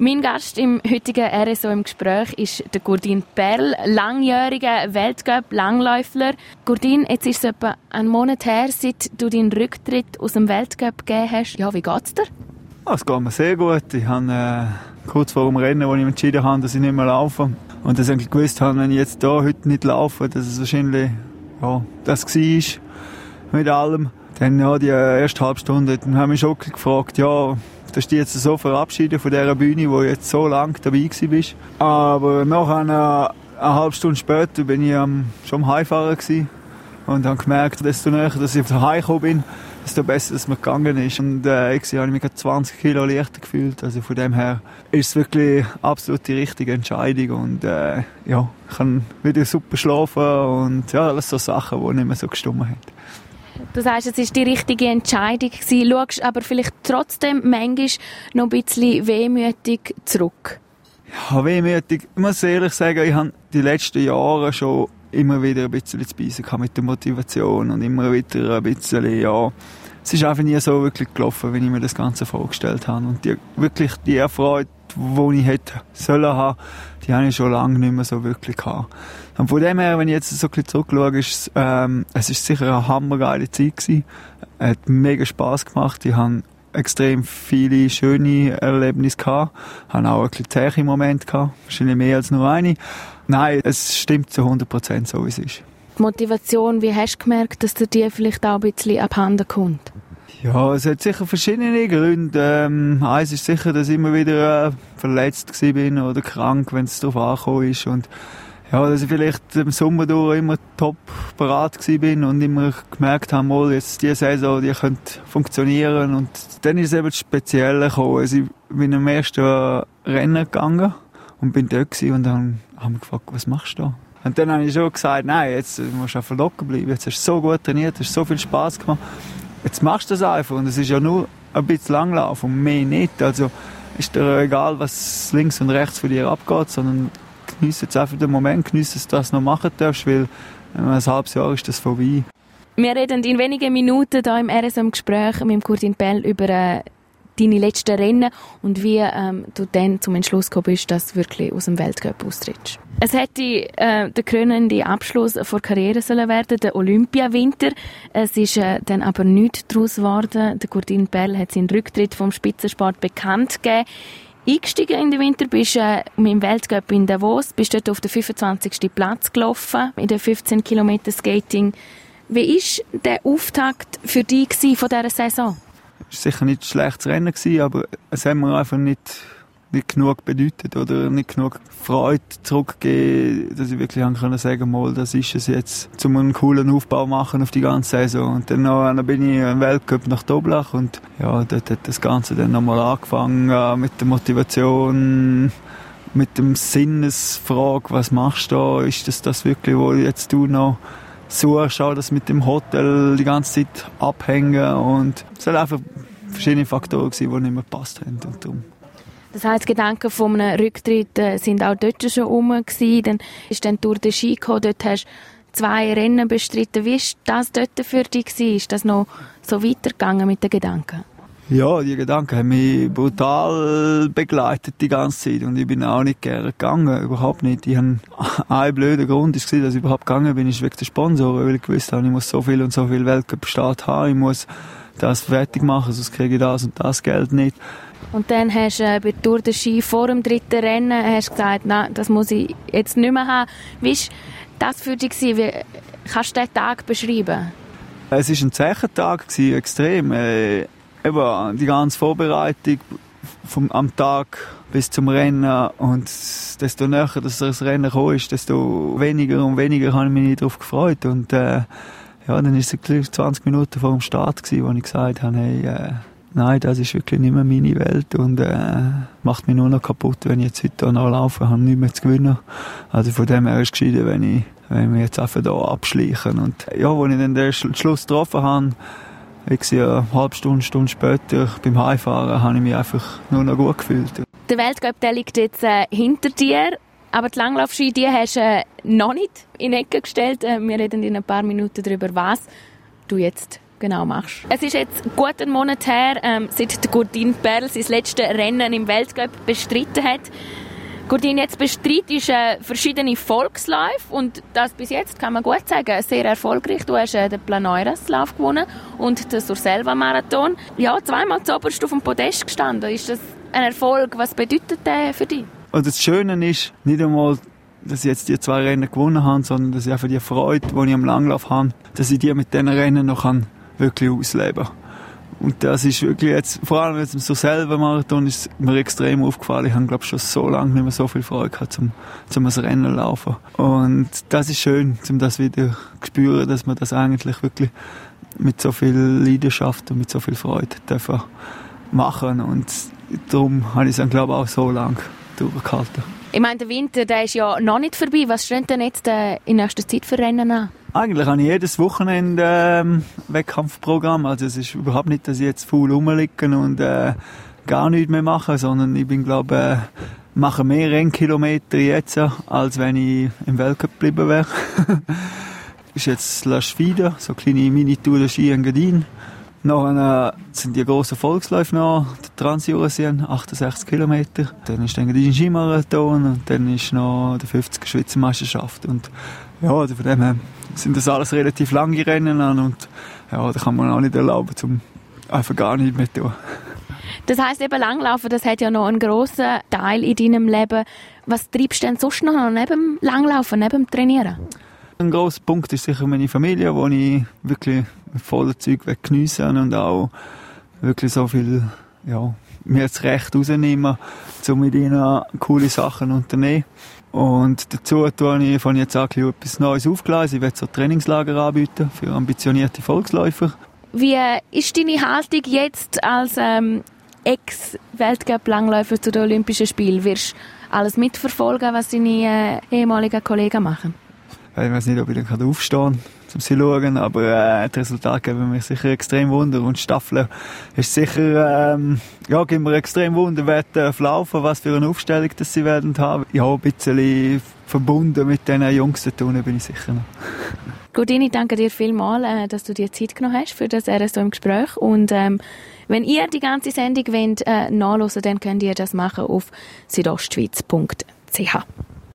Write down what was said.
Mein Gast im heutigen RSO im Gespräch ist der Gurdin Perl, langjähriger Weltcup-Langläufler. Gurdin, jetzt ist es etwa einen Monat her, seit du deinen Rücktritt aus dem Weltcup gegeben hast. Ja, wie geht's dir? Ja, es geht mir sehr gut. Ich habe äh, kurz vor dem Rennen, wo ich entschieden habe, dass ich nicht mehr laufe und dass ich gewusst habe, wenn ich jetzt hier heute nicht laufe, dass es wahrscheinlich ja, das war mit allem. Dann ja, die erste halbe Stunde, haben mich schon gefragt, ja, dass du jetzt so verabschieden von dieser Bühne, wo jetzt so lange dabei bist. Aber nach einer, eine halbe Stunde später bin ich um, schon am Heimfahren gewesen und habe gemerkt, desto näher, dass ich auf Heim gekommen bin, desto besser dass mir gegangen ist. Und äh, ich habe mich 20 Kilo leichter gefühlt. Also von dem her ist es wirklich absolut die richtige Entscheidung. Und äh, ja, ich kann wieder super schlafen und ja, alles so Sachen, die nicht mehr so gestummen haben. Du sagst, es war die richtige Entscheidung gewesen, schaust aber vielleicht trotzdem manchmal noch ein bisschen wehmütig zurück. Ja, wehmütig. Ich muss ehrlich sagen, ich habe die letzten Jahre schon immer wieder ein bisschen zu beißen mit der Motivation und immer wieder ein bisschen, ja, es ist einfach nie so wirklich gelaufen, wie ich mir das Ganze vorgestellt habe. Und die, wirklich die Erfreude, die ich hätte sollen haben, die habe ich schon lange nicht mehr so wirklich gehabt. Und von dem her, wenn ich jetzt so ein bisschen zurückschaue, ist ähm, es ist sicher eine hammergeile Zeit gewesen. Es hat mega Spass gemacht. Ich habe extrem viele schöne Erlebnisse gehabt. Ich habe auch ein bisschen zähe Moment gehabt. Wahrscheinlich mehr als nur eine. Nein, es stimmt zu 100 Prozent so, wie es ist. Die Motivation, wie hast du gemerkt, dass dir die vielleicht auch ein bisschen abhanden kommt? Ja, es hat sicher verschiedene Gründe. Ähm, eins ist sicher, dass ich immer wieder äh, verletzt bin oder krank, wenn es darauf angekommen ist. Und ja, dass ich vielleicht im Sommer durch immer top parat bin und immer gemerkt habe, mal, jetzt diese Saison, die könnte funktionieren. Und dann ist es eben speziell gekommen. Also ich bin am ersten Rennen gegangen und bin dort und dann haben wir gefragt, was machst du da? Und dann habe ich schon gesagt, nein, jetzt musst du einfach locker bleiben. Jetzt hast du so gut trainiert, hast so viel Spaß gemacht. Jetzt machst du das einfach. Und es ist ja nur ein bisschen Langlauf und mehr nicht. Also ist dir egal, was links und rechts von dir abgeht, sondern genieße jetzt einfach den Moment, genieße, dass du das noch machen darfst, weil ein halbes Jahr ist das vorbei. Wir reden in wenigen Minuten hier im RSM-Gespräch mit Kurtin Pell über äh, deine letzten Rennen und wie ähm, du dann zum Entschluss gekommen bist, dass du wirklich aus dem Weltcup austrittst. Es hätte äh, der krönende Abschluss vor Karriere sollen werden, der Olympiawinter. Es ist äh, dann aber nichts daraus geworden. Der Gurdin Perl hat seinen Rücktritt vom Spitzensport bekannt gegeben. Eingestiegen in den Winter bist äh, im Weltcup in Davos, bist dort auf den 25. Platz gelaufen, in den 15 Kilometer Skating. Wie war der Auftakt für dich von dieser Saison? Es war sicher nicht ein schlechtes Rennen, aber es hat mir einfach nicht, nicht genug bedeutet oder nicht genug Freude zurückgegeben, dass ich wirklich können sagen mal, das ist es jetzt, zum einen coolen Aufbau machen auf die ganze Saison. Und dann, noch, dann bin ich im Weltcup nach Doblach und ja, dort hat das Ganze dann nochmal angefangen äh, mit der Motivation, mit dem Sinnesfrage, was machst du da? Ist das das wirklich, wo jetzt du noch suchst, auch das mit dem Hotel die ganze Zeit abhängen und es sind einfach verschiedene Faktoren gewesen, die nicht mehr gepasst haben und darum. Das heisst, Gedanken von einem Rücktritt äh, sind auch dort schon rum. Dann ist dann durch den Ski gekommen, dort hast du zwei Rennen bestritten. Wie war das dort für dich? Ist das noch so weitergegangen mit den Gedanken? Ja, die Gedanken haben mich brutal begleitet die ganze Zeit und ich bin auch nicht gerne gegangen, überhaupt nicht. Ich habe einen blöden Grund, ist dass ich überhaupt gegangen bin, ist wegen der Sponsoren, weil ich gewusst habe, ich muss so viel und so viel Weltcup-Start haben, ich muss das fertig machen, sonst kriege ich das und das Geld nicht. Und dann hast du äh, bei Tour de Ski vor dem dritten Rennen hast gesagt, nein, das muss ich jetzt nicht mehr haben. Wie war das für dich? Wie kannst du diesen Tag beschreiben? Es war ein Zeichentag, extrem. Äh, eben die ganze Vorbereitung vom, am Tag bis zum Rennen und desto näher dass das Rennen gekommen ist, desto weniger und weniger habe ich mich darauf gefreut und äh, ja, dann ist es 20 Minuten vor dem Start gewesen, wo ich gesagt habe, hey, äh, nein, das ist wirklich nicht mehr meine Welt und äh, macht mich nur noch kaputt, wenn ich jetzt heute noch laufe, habe nichts mehr zu gewinnen. Also von dem her ist es gescheiter, wenn ich wenn wir jetzt einfach hier abschleichen und ja, als ich dann den Schluss getroffen habe, ich eine halbe Stunde, Stunde später beim Heimfahren habe ich mich einfach nur noch gut gefühlt. Der Weltcup der liegt jetzt äh, hinter dir, aber die Langlaufski die hast du äh, noch nicht in die Ecke gestellt. Äh, wir reden in ein paar Minuten darüber, was du jetzt genau machst. Es ist jetzt gut einen Monat her, ähm, seit Gurdin Perl sein letztes Rennen im Weltcup bestritten hat. Gurdin jetzt bestreitet äh, verschiedene Volksläufe und das bis jetzt kann man gut sagen, sehr erfolgreich. Du hast äh, den Planeures-Lauf gewonnen und den Surselva-Marathon. Ja, zweimal zuoberst auf dem Podest gestanden. Ist das ein Erfolg? Was bedeutet der für dich? Und das Schöne ist, nicht einmal, dass ich jetzt die zwei Rennen gewonnen habe, sondern dass ich einfach die Freude, die ich am Langlauf habe, dass ich die mit diesen Rennen noch wirklich ausleben. Und das ist wirklich jetzt, vor allem jetzt im so selben Marathon ist mir extrem aufgefallen. Ich habe, glaube schon so lange nicht mehr so viel Freude gehabt, zum, zum das Rennen laufen. Und das ist schön, um das wieder zu spüren, dass man das eigentlich wirklich mit so viel Leidenschaft und mit so viel Freude dürfen machen. Und darum habe ich es glaube ich, auch so lange durchgehalten. Ich meine, der Winter, der ist ja noch nicht vorbei. Was steht denn jetzt äh, in nächster Zeit für Rennen an? Eigentlich habe ich jedes Wochenende ähm, Wettkampfprogramm. Also es ist überhaupt nicht, dass ich jetzt faul rumliege und äh, gar nichts mehr mache, sondern ich bin, glaube äh, mache mehr Rennkilometer jetzt, als wenn ich im Weltcup geblieben wäre. ist jetzt La Schwida, so eine kleine Mini-Tour de Ski Engadin. Nachher sind die grossen Volksläufe noch, der Transjurassien, 68 Kilometer. Dann ist dann ein Skimarathon und dann ist noch die 50 Schweizer Meisterschaft. Und ja, also von dem her sind das alles relativ lange Rennen an und ja, da kann man auch nicht erlauben, zum einfach gar nicht mehr tun. Das heißt eben Langlaufen, das hat ja noch einen grossen Teil in deinem Leben. Was treibst du denn sonst noch neben dem Langlaufen, neben dem Trainieren? Ein grosser Punkt ist sicher meine Familie, wo ich wirklich voller Zeug geniessen und auch wirklich so viel, ja, mir das Recht rausnehmen, um mit ihnen coole Sachen unternehmen. Und dazu tue ich von jetzt an etwas Neues aufgeladen. Ich werde so Trainingslager anbieten für ambitionierte Volksläufer. Wie ist deine Haltung jetzt als ähm, Ex-Weltcup-Langläufer zu den Olympischen Spielen? Wirst du alles mitverfolgen, was deine äh, ehemaligen Kollegen machen? Ich weiß nicht, ob ich dann aufstehen kann um sie schauen. Aber äh, das Resultat geben mich sicher extrem Wunder. Und Staffel ist sicher, ähm, ja, geben mir extrem Wunder, wer darf laufen, was für eine Aufstellung das sie werden haben. Ja, ein bisschen verbunden mit diesen Jungs zu tun, bin ich sicher noch. Gudini, danke dir vielmals, äh, dass du dir Zeit genommen hast für das RSO im Gespräch. Und ähm, wenn ihr die ganze Sendung wollt, äh, nachhören dann könnt ihr das machen auf südostschweiz.ch.